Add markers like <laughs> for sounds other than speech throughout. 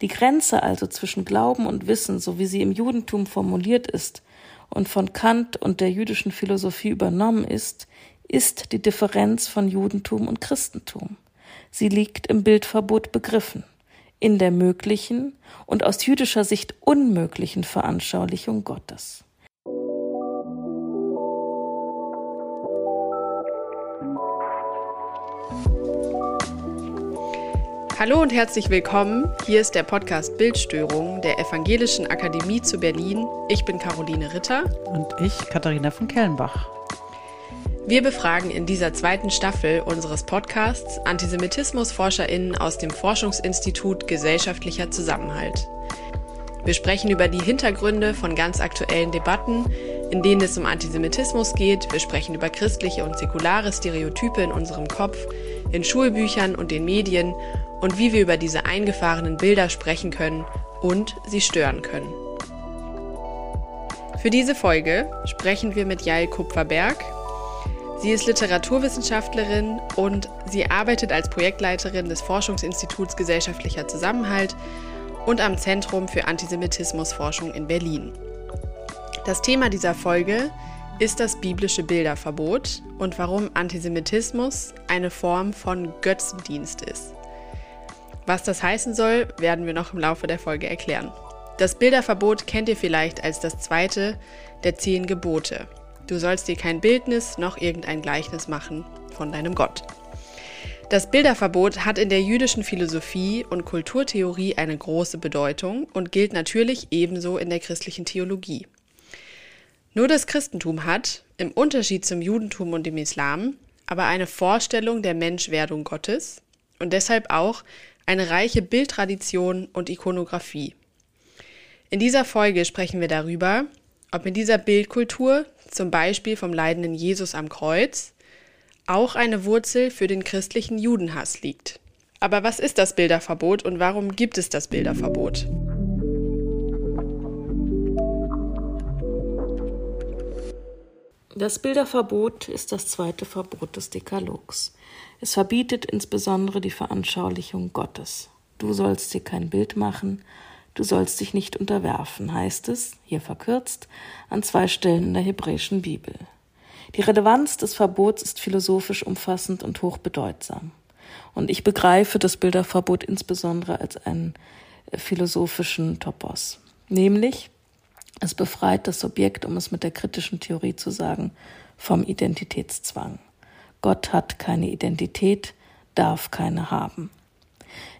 Die Grenze also zwischen Glauben und Wissen, so wie sie im Judentum formuliert ist und von Kant und der jüdischen Philosophie übernommen ist, ist die Differenz von Judentum und Christentum. Sie liegt im Bildverbot begriffen, in der möglichen und aus jüdischer Sicht unmöglichen Veranschaulichung Gottes. Hallo und herzlich willkommen. Hier ist der Podcast Bildstörung der Evangelischen Akademie zu Berlin. Ich bin Caroline Ritter. Und ich, Katharina von Kellenbach. Wir befragen in dieser zweiten Staffel unseres Podcasts Antisemitismusforscherinnen aus dem Forschungsinstitut Gesellschaftlicher Zusammenhalt. Wir sprechen über die Hintergründe von ganz aktuellen Debatten, in denen es um Antisemitismus geht. Wir sprechen über christliche und säkulare Stereotype in unserem Kopf, in Schulbüchern und den Medien und wie wir über diese eingefahrenen Bilder sprechen können und sie stören können. Für diese Folge sprechen wir mit Jael Kupferberg. Sie ist Literaturwissenschaftlerin und sie arbeitet als Projektleiterin des Forschungsinstituts Gesellschaftlicher Zusammenhalt und am Zentrum für Antisemitismusforschung in Berlin. Das Thema dieser Folge ist das biblische Bilderverbot und warum Antisemitismus eine Form von Götzendienst ist. Was das heißen soll, werden wir noch im Laufe der Folge erklären. Das Bilderverbot kennt ihr vielleicht als das zweite der zehn Gebote. Du sollst dir kein Bildnis noch irgendein Gleichnis machen von deinem Gott. Das Bilderverbot hat in der jüdischen Philosophie und Kulturtheorie eine große Bedeutung und gilt natürlich ebenso in der christlichen Theologie. Nur das Christentum hat, im Unterschied zum Judentum und dem Islam, aber eine Vorstellung der Menschwerdung Gottes und deshalb auch eine reiche Bildtradition und Ikonografie. In dieser Folge sprechen wir darüber, ob in dieser Bildkultur, zum Beispiel vom leidenden Jesus am Kreuz, auch eine Wurzel für den christlichen Judenhass liegt. Aber was ist das Bilderverbot und warum gibt es das Bilderverbot? Das Bilderverbot ist das zweite Verbot des Dekalogs. Es verbietet insbesondere die Veranschaulichung Gottes. Du sollst dir kein Bild machen, du sollst dich nicht unterwerfen, heißt es, hier verkürzt, an zwei Stellen in der hebräischen Bibel. Die Relevanz des Verbots ist philosophisch umfassend und hochbedeutsam. Und ich begreife das Bilderverbot insbesondere als einen äh, philosophischen Topos. Nämlich, es befreit das Subjekt, um es mit der kritischen Theorie zu sagen, vom Identitätszwang. Gott hat keine Identität, darf keine haben.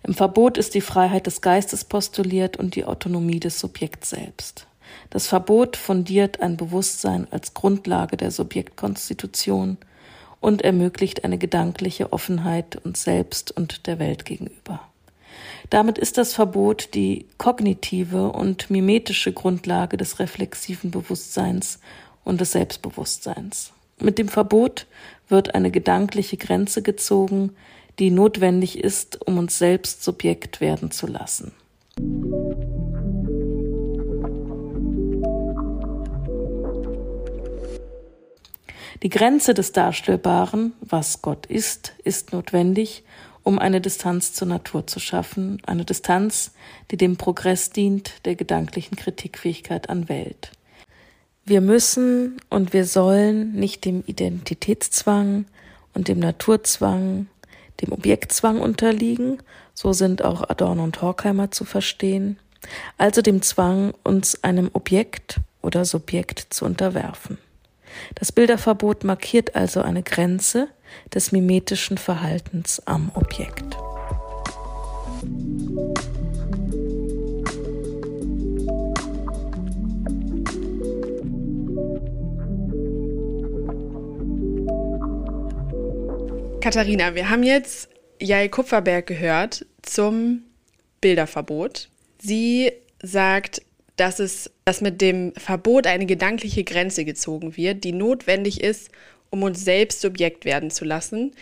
Im Verbot ist die Freiheit des Geistes postuliert und die Autonomie des Subjekts selbst. Das Verbot fundiert ein Bewusstsein als Grundlage der Subjektkonstitution und ermöglicht eine gedankliche Offenheit uns selbst und der Welt gegenüber. Damit ist das Verbot die kognitive und mimetische Grundlage des reflexiven Bewusstseins und des Selbstbewusstseins. Mit dem Verbot wird eine gedankliche Grenze gezogen, die notwendig ist, um uns selbst Subjekt werden zu lassen. Die Grenze des Darstellbaren, was Gott ist, ist notwendig, um eine Distanz zur Natur zu schaffen, eine Distanz, die dem Progress dient, der gedanklichen Kritikfähigkeit an Welt. Wir müssen und wir sollen nicht dem Identitätszwang und dem Naturzwang, dem Objektzwang unterliegen, so sind auch Adorno und Horkheimer zu verstehen, also dem Zwang, uns einem Objekt oder Subjekt zu unterwerfen. Das Bilderverbot markiert also eine Grenze des mimetischen Verhaltens am Objekt. Katharina, wir haben jetzt Jael Kupferberg gehört zum Bilderverbot. Sie sagt, dass es, dass mit dem Verbot eine gedankliche Grenze gezogen wird, die notwendig ist, um uns selbst Subjekt werden zu lassen.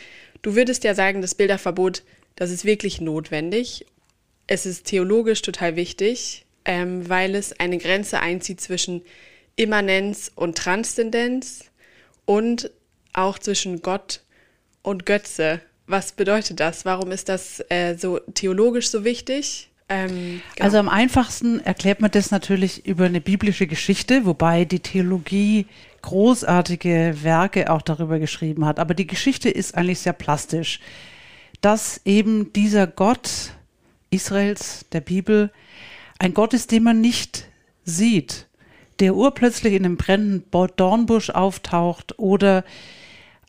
Du würdest ja sagen, das Bilderverbot, das ist wirklich notwendig. Es ist theologisch total wichtig, ähm, weil es eine Grenze einzieht zwischen Immanenz und Transzendenz und auch zwischen Gott und Götze. Was bedeutet das? Warum ist das äh, so theologisch so wichtig? Ähm, genau. Also am einfachsten erklärt man das natürlich über eine biblische Geschichte, wobei die Theologie großartige Werke auch darüber geschrieben hat. Aber die Geschichte ist eigentlich sehr plastisch, dass eben dieser Gott Israels, der Bibel, ein Gott ist, den man nicht sieht, der urplötzlich in einem brennenden Dornbusch auftaucht oder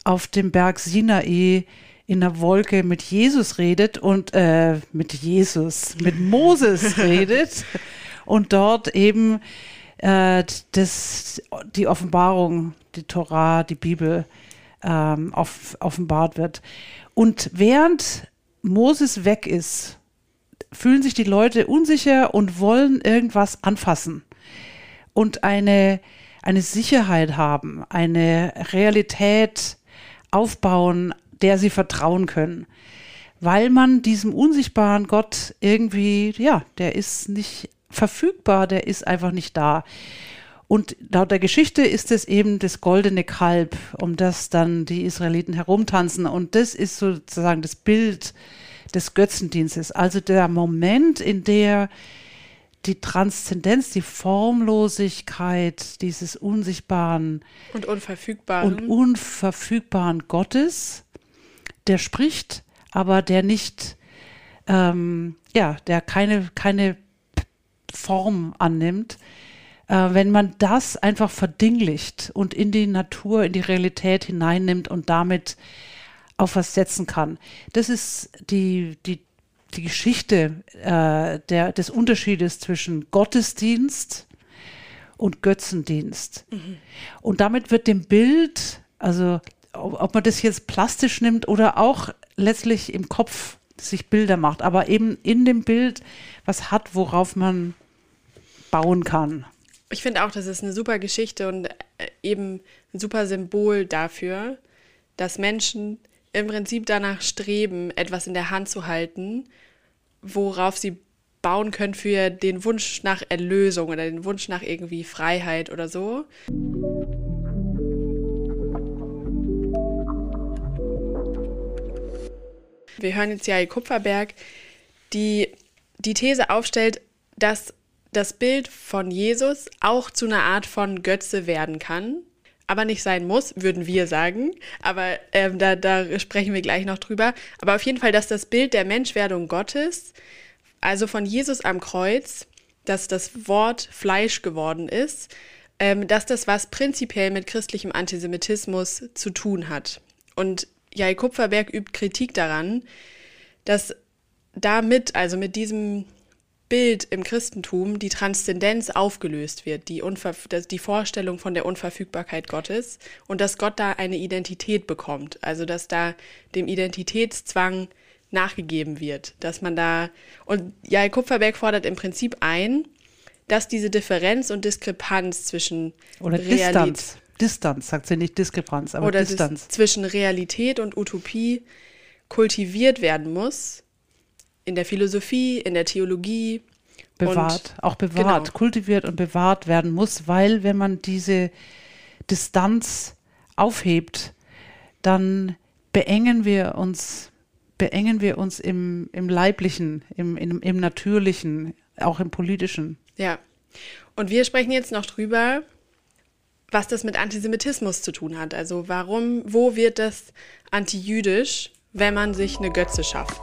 auf dem Berg Sinai in der Wolke mit Jesus redet und äh, mit Jesus, mit Moses <laughs> redet und dort eben äh, das, die Offenbarung, die Torah, die Bibel ähm, off, offenbart wird. Und während Moses weg ist, fühlen sich die Leute unsicher und wollen irgendwas anfassen und eine, eine Sicherheit haben, eine Realität aufbauen, der sie vertrauen können. Weil man diesem unsichtbaren Gott irgendwie, ja, der ist nicht verfügbar, der ist einfach nicht da. Und laut der Geschichte ist es eben das goldene Kalb, um das dann die Israeliten herumtanzen. Und das ist sozusagen das Bild des Götzendienstes. Also der Moment, in der die Transzendenz, die Formlosigkeit dieses unsichtbaren und unverfügbaren und unverfügbaren Gottes der spricht, aber der nicht, ähm, ja, der keine, keine Form annimmt, äh, wenn man das einfach verdinglicht und in die Natur, in die Realität hineinnimmt und damit auf was setzen kann. Das ist die, die, die Geschichte äh, der, des Unterschiedes zwischen Gottesdienst und Götzendienst. Mhm. Und damit wird dem Bild, also ob man das jetzt plastisch nimmt oder auch letztlich im Kopf sich Bilder macht, aber eben in dem Bild was hat, worauf man bauen kann. Ich finde auch, das ist eine super Geschichte und äh, eben ein super Symbol dafür, dass Menschen im Prinzip danach streben, etwas in der Hand zu halten, worauf sie bauen können für den Wunsch nach Erlösung oder den Wunsch nach irgendwie Freiheit oder so. Wir hören jetzt Jai Kupferberg, die die These aufstellt, dass das Bild von Jesus auch zu einer Art von Götze werden kann, aber nicht sein muss, würden wir sagen. Aber ähm, da, da sprechen wir gleich noch drüber. Aber auf jeden Fall, dass das Bild der Menschwerdung Gottes, also von Jesus am Kreuz, dass das Wort Fleisch geworden ist, ähm, dass das was prinzipiell mit christlichem Antisemitismus zu tun hat. Und Jai Kupferberg übt Kritik daran, dass damit, also mit diesem Bild im Christentum, die Transzendenz aufgelöst wird, die, Unver die Vorstellung von der Unverfügbarkeit Gottes und dass Gott da eine Identität bekommt, also dass da dem Identitätszwang nachgegeben wird, dass man da und Jai Kupferberg fordert im Prinzip ein, dass diese Differenz und Diskrepanz zwischen oder Realität, Distanz Distanz, sagt sie nicht Diskrepanz, aber Distanz. zwischen Realität und Utopie kultiviert werden muss. In der Philosophie, in der Theologie. Bewahrt, und, auch bewahrt, genau. kultiviert und bewahrt werden muss, weil wenn man diese Distanz aufhebt, dann beengen wir uns, beengen wir uns im, im Leiblichen, im, im, im Natürlichen, auch im Politischen. Ja. Und wir sprechen jetzt noch drüber, was das mit Antisemitismus zu tun hat. Also warum, wo wird das antijüdisch, wenn man sich eine Götze schafft?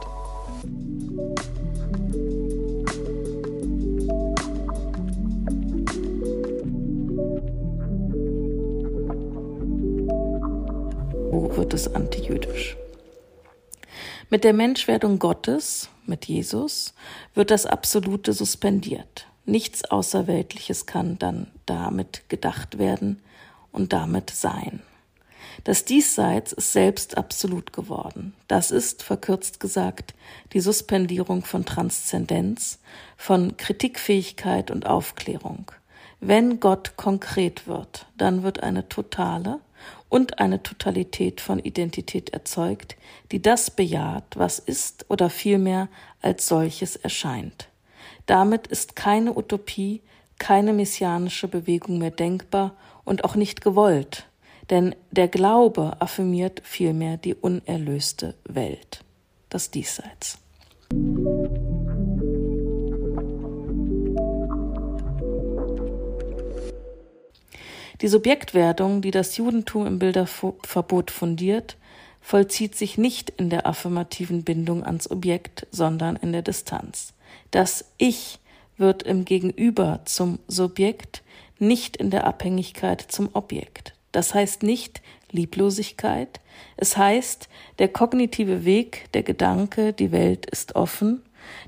Wird es antijüdisch? Mit der Menschwerdung Gottes, mit Jesus, wird das Absolute suspendiert. Nichts Außerweltliches kann dann damit gedacht werden und damit sein. Das Diesseits ist selbst absolut geworden. Das ist, verkürzt gesagt, die Suspendierung von Transzendenz, von Kritikfähigkeit und Aufklärung. Wenn Gott konkret wird, dann wird eine totale und eine Totalität von Identität erzeugt, die das bejaht, was ist oder vielmehr als solches erscheint. Damit ist keine Utopie, keine messianische Bewegung mehr denkbar und auch nicht gewollt, denn der Glaube affirmiert vielmehr die unerlöste Welt, das Diesseits. Die Subjektwerdung, die das Judentum im Bilderverbot fundiert, vollzieht sich nicht in der affirmativen Bindung ans Objekt, sondern in der Distanz. Das Ich wird im Gegenüber zum Subjekt, nicht in der Abhängigkeit zum Objekt. Das heißt nicht Lieblosigkeit, es heißt, der kognitive Weg, der Gedanke, die Welt ist offen,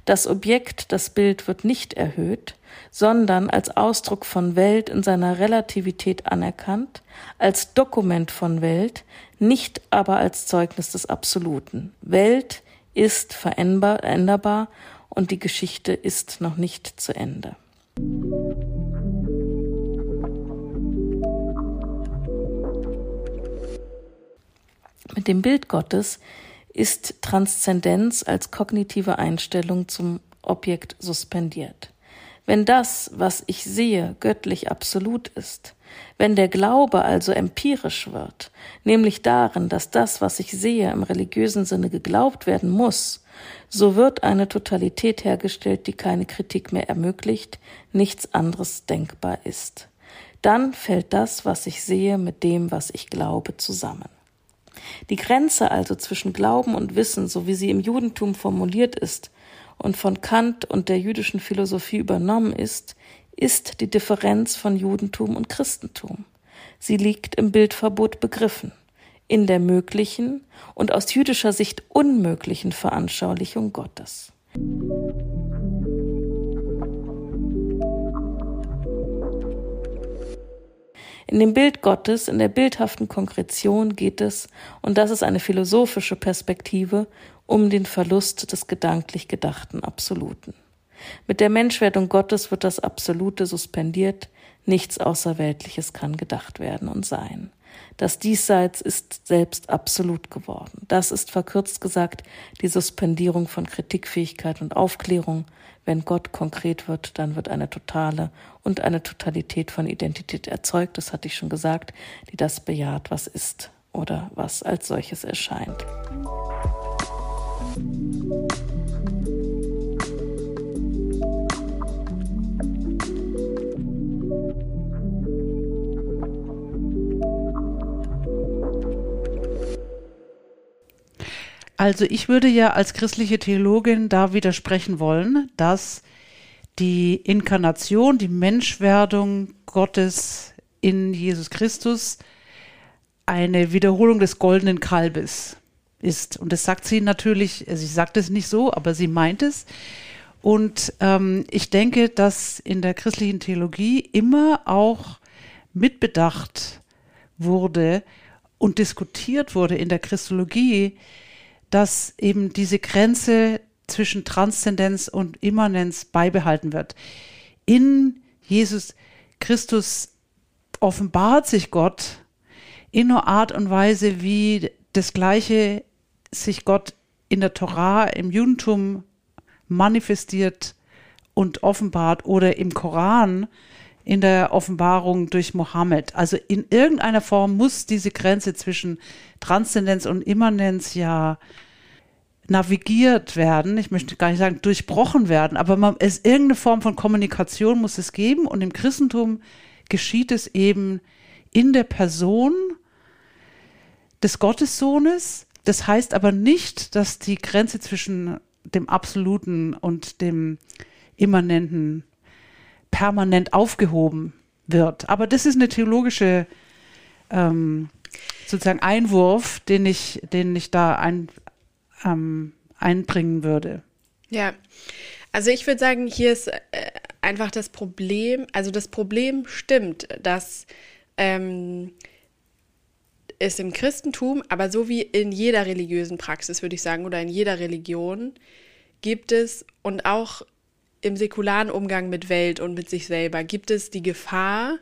das Objekt, das Bild wird nicht erhöht, sondern als Ausdruck von Welt in seiner Relativität anerkannt, als Dokument von Welt, nicht aber als Zeugnis des Absoluten. Welt ist veränderbar und die Geschichte ist noch nicht zu Ende. Mit dem Bild Gottes ist Transzendenz als kognitive Einstellung zum Objekt suspendiert. Wenn das, was ich sehe, göttlich absolut ist, wenn der Glaube also empirisch wird, nämlich darin, dass das, was ich sehe, im religiösen Sinne geglaubt werden muss, so wird eine Totalität hergestellt, die keine Kritik mehr ermöglicht, nichts anderes denkbar ist. Dann fällt das, was ich sehe, mit dem, was ich glaube, zusammen. Die Grenze also zwischen Glauben und Wissen, so wie sie im Judentum formuliert ist und von Kant und der jüdischen Philosophie übernommen ist, ist die Differenz von Judentum und Christentum. Sie liegt im Bildverbot begriffen, in der möglichen und aus jüdischer Sicht unmöglichen Veranschaulichung Gottes. In dem Bild Gottes, in der bildhaften Konkretion geht es, und das ist eine philosophische Perspektive, um den Verlust des gedanklich gedachten Absoluten. Mit der Menschwerdung Gottes wird das Absolute suspendiert, nichts Außerweltliches kann gedacht werden und sein. Das Diesseits ist selbst absolut geworden. Das ist verkürzt gesagt die Suspendierung von Kritikfähigkeit und Aufklärung. Wenn Gott konkret wird, dann wird eine totale und eine Totalität von Identität erzeugt, das hatte ich schon gesagt, die das bejaht, was ist oder was als solches erscheint. Also ich würde ja als christliche Theologin da widersprechen wollen, dass die Inkarnation, die Menschwerdung Gottes in Jesus Christus eine Wiederholung des goldenen Kalbes ist. Und das sagt sie natürlich, sie sagt es nicht so, aber sie meint es. Und ähm, ich denke, dass in der christlichen Theologie immer auch mitbedacht wurde und diskutiert wurde in der Christologie, dass eben diese Grenze zwischen Transzendenz und Immanenz beibehalten wird. In Jesus Christus offenbart sich Gott in einer Art und Weise, wie das Gleiche sich Gott in der Torah, im Judentum manifestiert und offenbart oder im Koran in der Offenbarung durch Mohammed. Also in irgendeiner Form muss diese Grenze zwischen Transzendenz und Immanenz ja navigiert werden. Ich möchte gar nicht sagen durchbrochen werden, aber man, es irgendeine Form von Kommunikation muss es geben und im Christentum geschieht es eben in der Person des Gottessohnes. Das heißt aber nicht, dass die Grenze zwischen dem Absoluten und dem Immanenten permanent aufgehoben wird. Aber das ist eine theologische ähm, sozusagen Einwurf, den ich, den ich da ein, ähm, einbringen würde. Ja, also ich würde sagen, hier ist äh, einfach das Problem, also das Problem stimmt, dass ähm, es im Christentum, aber so wie in jeder religiösen Praxis, würde ich sagen, oder in jeder Religion, gibt es und auch im säkularen Umgang mit Welt und mit sich selber gibt es die Gefahr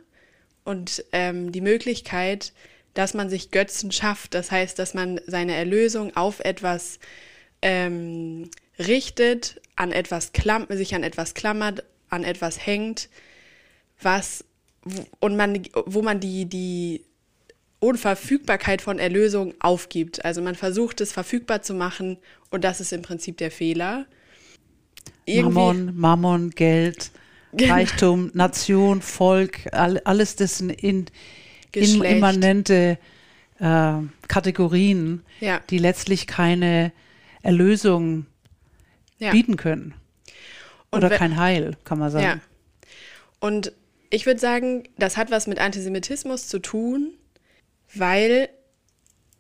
und ähm, die Möglichkeit, dass man sich Götzen schafft. Das heißt, dass man seine Erlösung auf etwas ähm, richtet, an etwas klamm sich an etwas klammert, an etwas hängt, was und man, wo man die, die Unverfügbarkeit von Erlösung aufgibt. Also man versucht es verfügbar zu machen und das ist im Prinzip der Fehler. Mammon, Mammon, Geld. Reichtum, Nation, Volk, all, alles das in, in immanente äh, Kategorien, Ja. die letztlich keine Erlösung Ja. bieten können. Oder kein Heil, kann man sagen. Ja. Und ich würde sagen, das hat was mit Antisemitismus zu tun, weil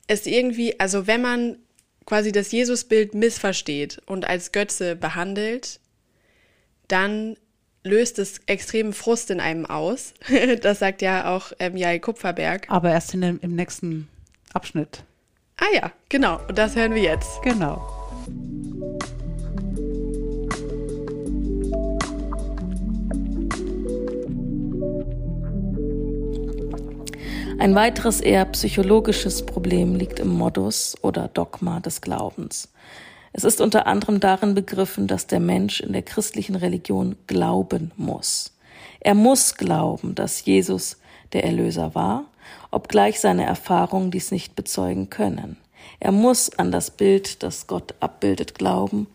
es irgendwie, also wenn man quasi das Jesusbild missversteht und als Götze behandelt, dann löst es extremen Frust in einem aus. <laughs> Das sagt ja auch ähm, Jai Kupferberg. Aber erst in dem, im nächsten Abschnitt. Ah ja, genau. Und das hören wir jetzt. Genau. Ein weiteres eher psychologisches Problem liegt im Modus oder Dogma des Glaubens. Es ist unter anderem darin begriffen, dass der Mensch in der christlichen Religion glauben muss. Er muss glauben, dass Jesus der Erlöser war, obgleich seine Erfahrungen dies nicht bezeugen können. Er muss an das Bild, das Gott abbildet, glauben,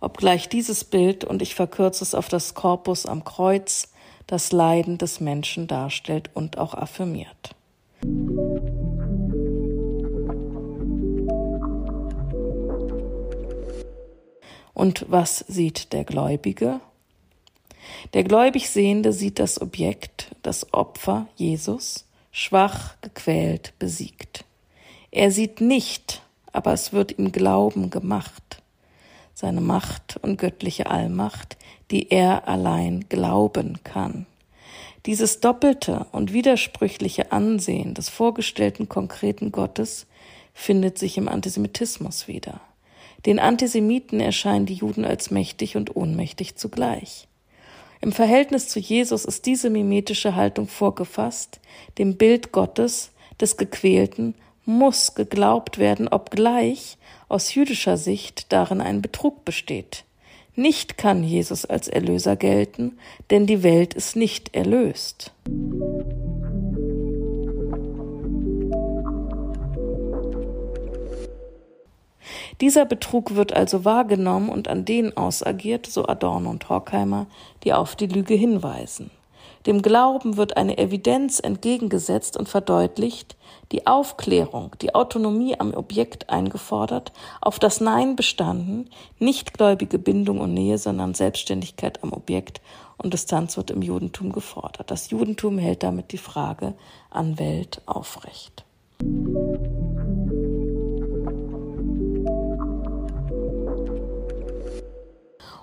obgleich dieses Bild, und ich verkürze es auf das Korpus am Kreuz, das Leiden des Menschen darstellt und auch affirmiert. Und was sieht der Gläubige? Der gläubig Sehende sieht das Objekt, das Opfer Jesus, schwach, gequält, besiegt. Er sieht nicht, aber es wird ihm Glauben gemacht, seine Macht und göttliche Allmacht, die er allein glauben kann. Dieses doppelte und widersprüchliche Ansehen des vorgestellten konkreten Gottes findet sich im Antisemitismus wieder. Den Antisemiten erscheinen die Juden als mächtig und ohnmächtig zugleich. Im Verhältnis zu Jesus ist diese mimetische Haltung vorgefasst, dem Bild Gottes, des Gequälten, muss geglaubt werden, obgleich aus jüdischer Sicht darin ein Betrug besteht. Nicht kann Jesus als Erlöser gelten, denn die Welt ist nicht erlöst. Dieser Betrug wird also wahrgenommen und an denen ausagiert, so Adorno und Horkheimer, die auf die Lüge hinweisen. Dem Glauben wird eine Evidenz entgegengesetzt und verdeutlicht, die Aufklärung, die Autonomie am Objekt eingefordert, auf das Nein bestanden, nicht gläubige Bindung und Nähe, sondern Selbstständigkeit am Objekt und Distanz wird im Judentum gefordert. Das Judentum hält damit die Frage an Welt aufrecht.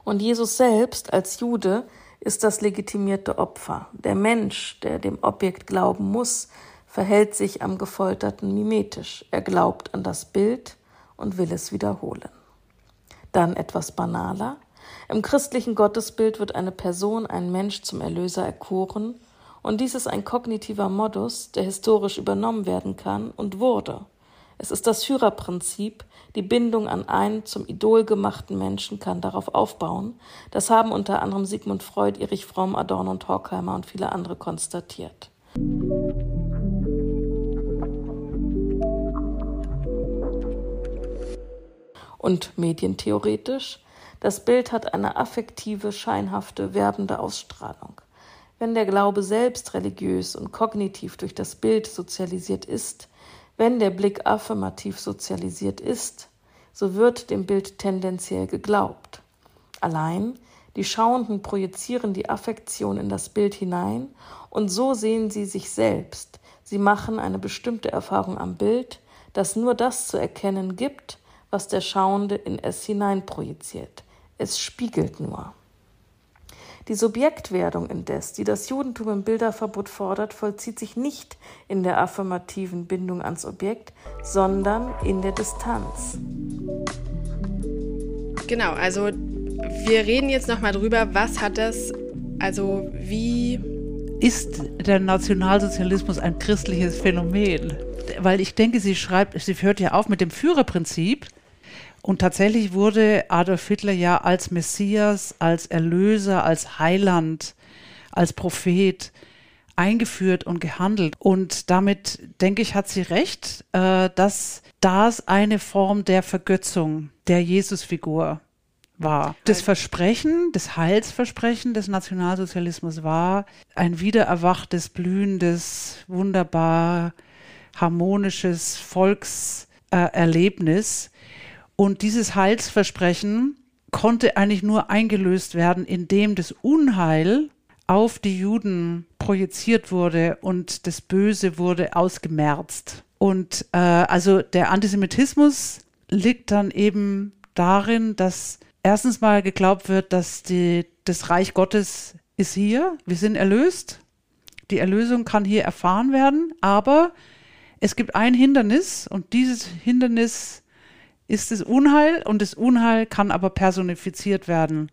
Und Jesus selbst als Jude ist das legitimierte Opfer. Der Mensch, der dem Objekt glauben muss, verhält sich am Gefolterten mimetisch. Er glaubt an das Bild und will es wiederholen. Dann etwas banaler. Im christlichen Gottesbild wird eine Person, ein Mensch zum Erlöser erkoren, und dies ist ein kognitiver Modus, der historisch übernommen werden kann und wurde. Es ist das Führerprinzip, die Bindung an einen zum Idol gemachten Menschen kann darauf aufbauen. Das haben unter anderem Sigmund Freud, Erich Fromm, Adorno und Horkheimer und viele andere konstatiert. Und medientheoretisch, das Bild hat eine affektive, scheinhafte, werbende Ausstrahlung. Wenn der Glaube selbst religiös und kognitiv durch das Bild sozialisiert ist, wenn der Blick affirmativ sozialisiert ist, so wird dem Bild tendenziell geglaubt. Allein die Schauenden projizieren die Affektion in das Bild hinein und so sehen sie sich selbst. Sie machen eine bestimmte Erfahrung am Bild, das nur das zu erkennen gibt, was der Schauende in es hineinprojiziert. Es spiegelt nur. Die Subjektwerdung indes, die das Judentum im Bilderverbot fordert, vollzieht sich nicht in der affirmativen Bindung ans Objekt, sondern in der Distanz. Genau, also wir reden jetzt nochmal drüber, was hat das, also wie Ist der Nationalsozialismus ein christliches Phänomen? Weil ich denke, sie schreibt, sie hört ja auf mit dem Führerprinzip. Und tatsächlich wurde Adolf Hitler ja als Messias, als Erlöser, als Heiland, als Prophet eingeführt und gehandelt. Und damit, denke ich, hat sie recht, äh, dass das eine Form der Vergötzung der Jesusfigur war. Das Versprechen, das Heilsversprechen des Nationalsozialismus war ein wiedererwachtes, blühendes, wunderbar harmonisches Volkserlebnis. Und dieses Heilsversprechen konnte eigentlich nur eingelöst werden, indem das Unheil auf die Juden projiziert wurde und das Böse wurde ausgemerzt. Und äh, also der Antisemitismus liegt dann eben darin, dass erstens mal geglaubt wird, dass die, das Reich Gottes ist hier, wir sind erlöst, die Erlösung kann hier erfahren werden, aber es gibt ein Hindernis und dieses Hindernis ist das Unheil und das Unheil kann aber personifiziert werden.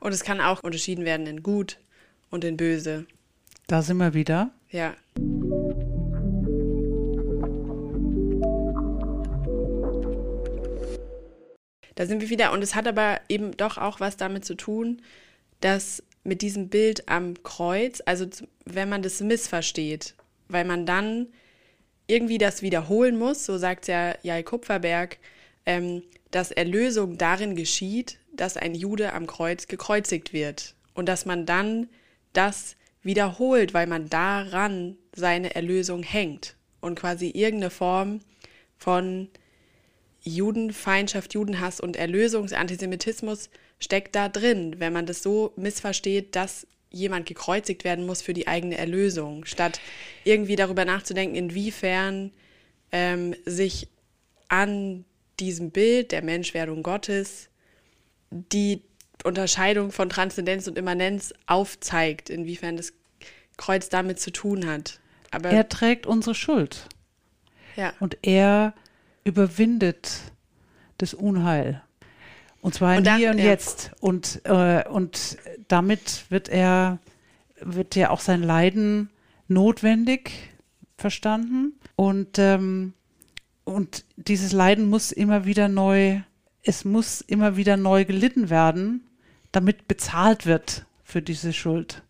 Und es kann auch unterschieden werden in gut und in böse. Da sind wir wieder. Ja. Da sind wir wieder. Und es hat aber eben doch auch was damit zu tun, dass mit diesem Bild am Kreuz, also wenn man das missversteht, weil man dann irgendwie das wiederholen muss, so sagt ja Jai Kupferberg, ähm, dass Erlösung darin geschieht, dass ein Jude am Kreuz gekreuzigt wird und dass man dann das wiederholt, weil man daran seine Erlösung hängt und quasi irgendeine Form von Judenfeindschaft, Judenhass und Erlösungsantisemitismus steckt da drin, wenn man das so missversteht, dass jemand gekreuzigt werden muss für die eigene Erlösung, statt irgendwie darüber nachzudenken, inwiefern ähm, sich an diesem Bild der Menschwerdung Gottes die Unterscheidung von Transzendenz und Immanenz aufzeigt, inwiefern das Kreuz damit zu tun hat. Aber er trägt unsere Schuld. Ja. Und er überwindet das Unheil. Und zwar und hier und ja. jetzt. Und, äh, und damit wird er, wird ja auch sein Leiden notwendig verstanden. Und, ähm, und dieses Leiden muss immer wieder neu, es muss immer wieder neu gelitten werden, damit bezahlt wird für diese Schuld.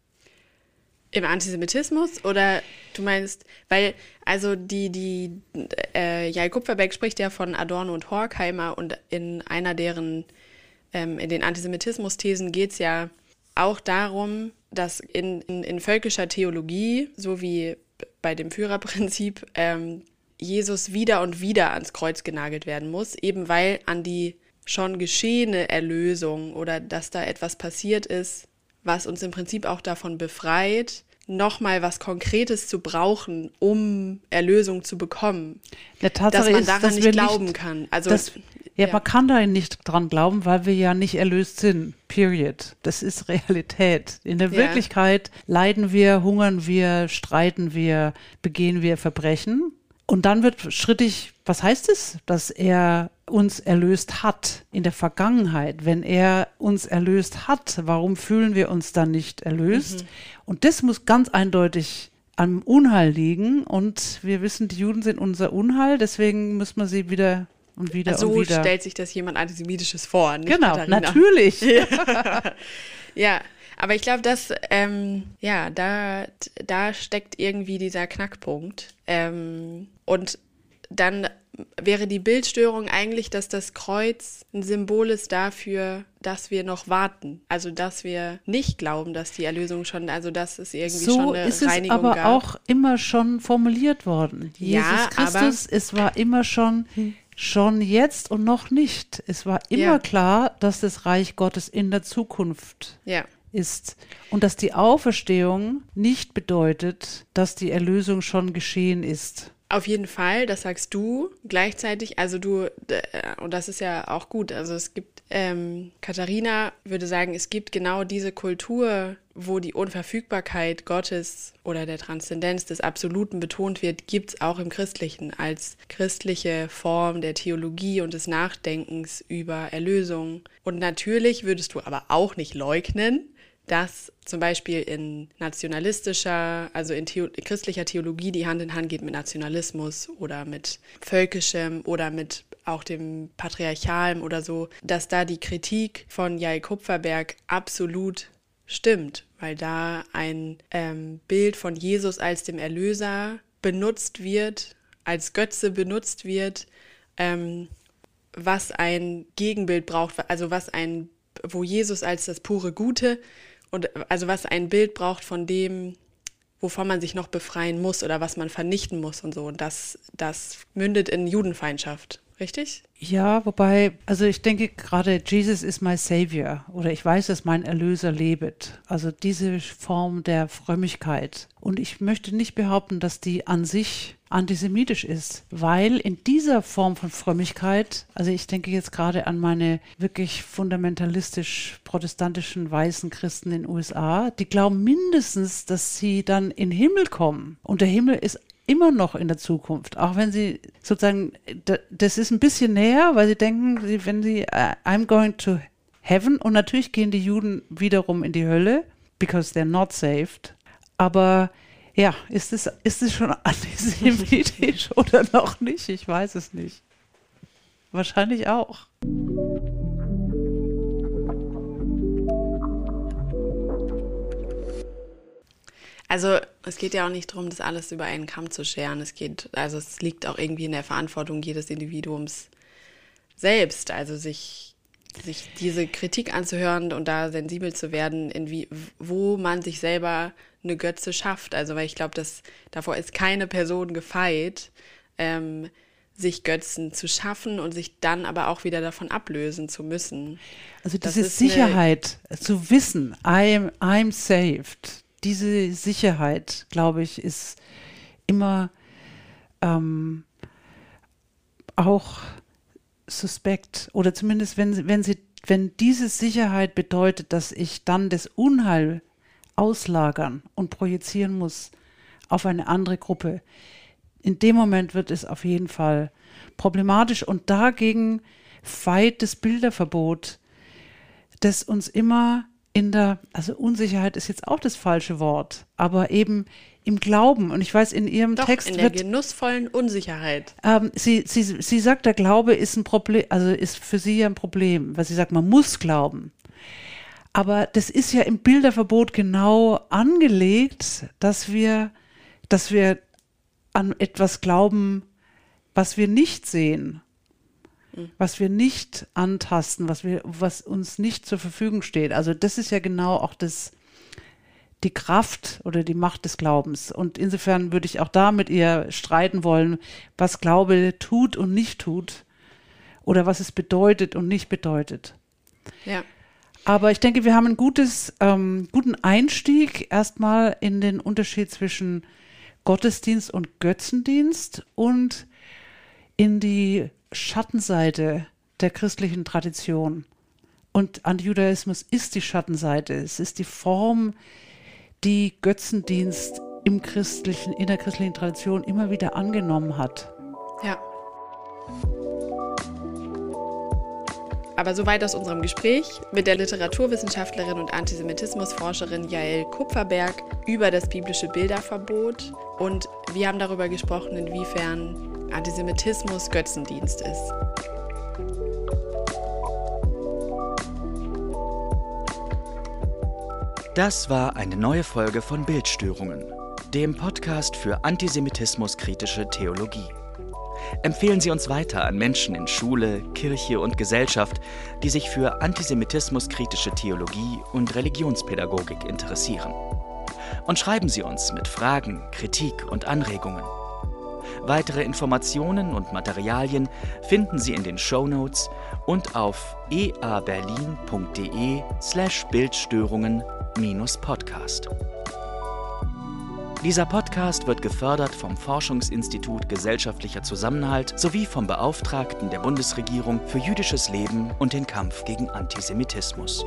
Im Antisemitismus oder du meinst, weil also die, die, äh, Jai Kupferbeck spricht ja von Adorno und Horkheimer und in einer deren, ähm, in den Antisemitismus-Thesen geht es ja auch darum, dass in, in, in, völkischer Theologie, so wie bei dem Führerprinzip, ähm, Jesus wieder und wieder ans Kreuz genagelt werden muss, eben weil an die schon geschehene Erlösung oder dass da etwas passiert ist, was uns im Prinzip auch davon befreit, nochmal was Konkretes zu brauchen, um Erlösung zu bekommen. Der Tatsache dass man daran ist, nicht glauben nicht, kann. Also das, ja, ja, man kann da nicht dran glauben, weil wir ja nicht erlöst sind. Period. Das ist <laughs> Realität. In der ja. Wirklichkeit leiden wir, hungern wir, streiten wir, begehen wir Verbrechen. Und dann wird schrittig, was heißt es, dass er uns erlöst hat in der Vergangenheit? Wenn er uns erlöst hat, warum fühlen wir uns dann nicht erlöst? Mhm. Und das muss ganz eindeutig am Unheil liegen. Und wir wissen, die Juden sind unser Unheil, deswegen müssen wir sie wieder und wieder also und wieder. So stellt sich das jemand Antisemitisches vor, Genau, Katharina? natürlich. <laughs> <laughs> ja, aber ich glaube, dass, ähm, ja, da, da steckt irgendwie dieser Knackpunkt. Ähm, und dann wäre die Bildstörung eigentlich, dass das Kreuz ein Symbol ist dafür, dass wir noch warten. Also, dass wir nicht glauben, dass die Erlösung schon, also, dass es irgendwie so schon eine ist es Reinigung aber gab. auch immer schon formuliert worden. Jesus Ja, Christus, es war immer schon, schon jetzt und noch nicht. Es war immer Ja. klar, dass das Reich Gottes in der Zukunft Ja. ist und dass die Auferstehung nicht bedeutet, dass die Erlösung schon geschehen ist. Auf jeden Fall, das sagst du. Gleichzeitig, also du, äh, und das ist ja auch gut, also es gibt, ähm, Katharina würde sagen, es gibt genau diese Kultur, wo die Unverfügbarkeit Gottes oder der Transzendenz des Absoluten betont wird, gibt es auch im Christlichen als christliche Form der Theologie und des Nachdenkens über Erlösung. Und natürlich würdest du aber auch nicht leugnen, dass zum Beispiel in nationalistischer, also in Theo christlicher Theologie, die Hand in Hand geht mit Nationalismus oder mit völkischem oder mit auch dem Patriarchalem oder so, dass da die Kritik von Jai Kupferberg absolut stimmt, weil da ein ähm, Bild von Jesus als dem Erlöser benutzt wird, als Götze benutzt wird, ähm, was ein Gegenbild braucht, also was ein wo Jesus als das pure Gute und also was ein Bild braucht von dem, wovon man sich noch befreien muss oder was man vernichten muss und so. Und das, das mündet in Judenfeindschaft, richtig? Ja, wobei, also ich denke gerade, Jesus is my Savior oder ich weiß, dass mein Erlöser lebet. Also diese Form der Frömmigkeit. Und ich möchte nicht behaupten, dass die an sich antisemitisch ist, weil in dieser Form von Frömmigkeit, also ich denke jetzt gerade an meine wirklich fundamentalistisch protestantischen weißen Christen in den USA, die glauben mindestens, dass sie dann in den Himmel kommen. Und der Himmel ist immer noch in der Zukunft, auch wenn sie sozusagen, das ist ein bisschen näher, weil sie denken, wenn sie, uh, I'm going to heaven, und natürlich gehen die Juden wiederum in die Hölle, because they're not saved, aber ja, ist es, ist es schon <laughs> antisemitisch oder noch nicht? Ich weiß es nicht. Wahrscheinlich auch. Also es geht ja auch nicht darum, das alles über einen Kamm zu scheren. Es geht, also es liegt auch irgendwie in der Verantwortung jedes Individuums selbst, also sich, sich diese Kritik anzuhören und da sensibel zu werden, in wie, wo man sich selber eine Götze schafft. Also weil ich glaube, dass davor ist keine Person gefeit, ähm, sich Götzen zu schaffen und sich dann aber auch wieder davon ablösen zu müssen. Also diese Sicherheit zu wissen, I'm, I'm saved, diese Sicherheit, glaube ich, ist immer ähm, auch suspekt. Oder zumindest, wenn, wenn, sie, wenn diese Sicherheit bedeutet, dass ich dann das Unheil auslagern und projizieren muss auf eine andere Gruppe, in dem Moment wird es auf jeden Fall problematisch. Und dagegen feit das Bilderverbot, das uns immer in der, also Unsicherheit ist jetzt auch das falsche Wort, aber eben im Glauben. Und ich weiß, in ihrem Doch, Text in der wird, genussvollen Unsicherheit. Ähm, sie, sie, sie sagt, der Glaube ist ein Problem, also ist für sie ja ein Problem, weil sie sagt, man muss glauben. Aber das ist ja im Bilderverbot genau angelegt, dass wir, dass wir an etwas glauben, was wir nicht sehen was wir nicht antasten, was wir, was uns nicht zur Verfügung steht. Also das ist ja genau auch das, die Kraft oder die Macht des Glaubens. Und insofern würde ich auch da mit ihr streiten wollen, was Glaube tut und nicht tut oder was es bedeutet und nicht bedeutet. Ja. Aber ich denke, wir haben einen gutes, ähm, guten Einstieg erstmal in den Unterschied zwischen Gottesdienst und Götzendienst und in die Schattenseite der christlichen Tradition. Und Antijudaismus ist die Schattenseite. Es ist die Form, die Götzendienst im christlichen, in der christlichen Tradition immer wieder angenommen hat. Ja. Aber soweit aus unserem Gespräch mit der Literaturwissenschaftlerin und Antisemitismusforscherin Jael Kupferberg über das biblische Bilderverbot. Und wir haben darüber gesprochen, inwiefern Antisemitismus Götzendienst ist. Das war eine neue Folge von Bildstörungen, dem Podcast für antisemitismuskritische Theologie. Empfehlen Sie uns weiter an Menschen in Schule, Kirche und Gesellschaft, die sich für antisemitismuskritische Theologie und Religionspädagogik interessieren. Und schreiben Sie uns mit Fragen, Kritik und Anregungen. Weitere Informationen und Materialien finden Sie in den Show Notes und auf eaberlin.de slash Bildstörungen-podcast. Dieser Podcast wird gefördert vom Forschungsinstitut Gesellschaftlicher Zusammenhalt sowie vom Beauftragten der Bundesregierung für jüdisches Leben und den Kampf gegen Antisemitismus.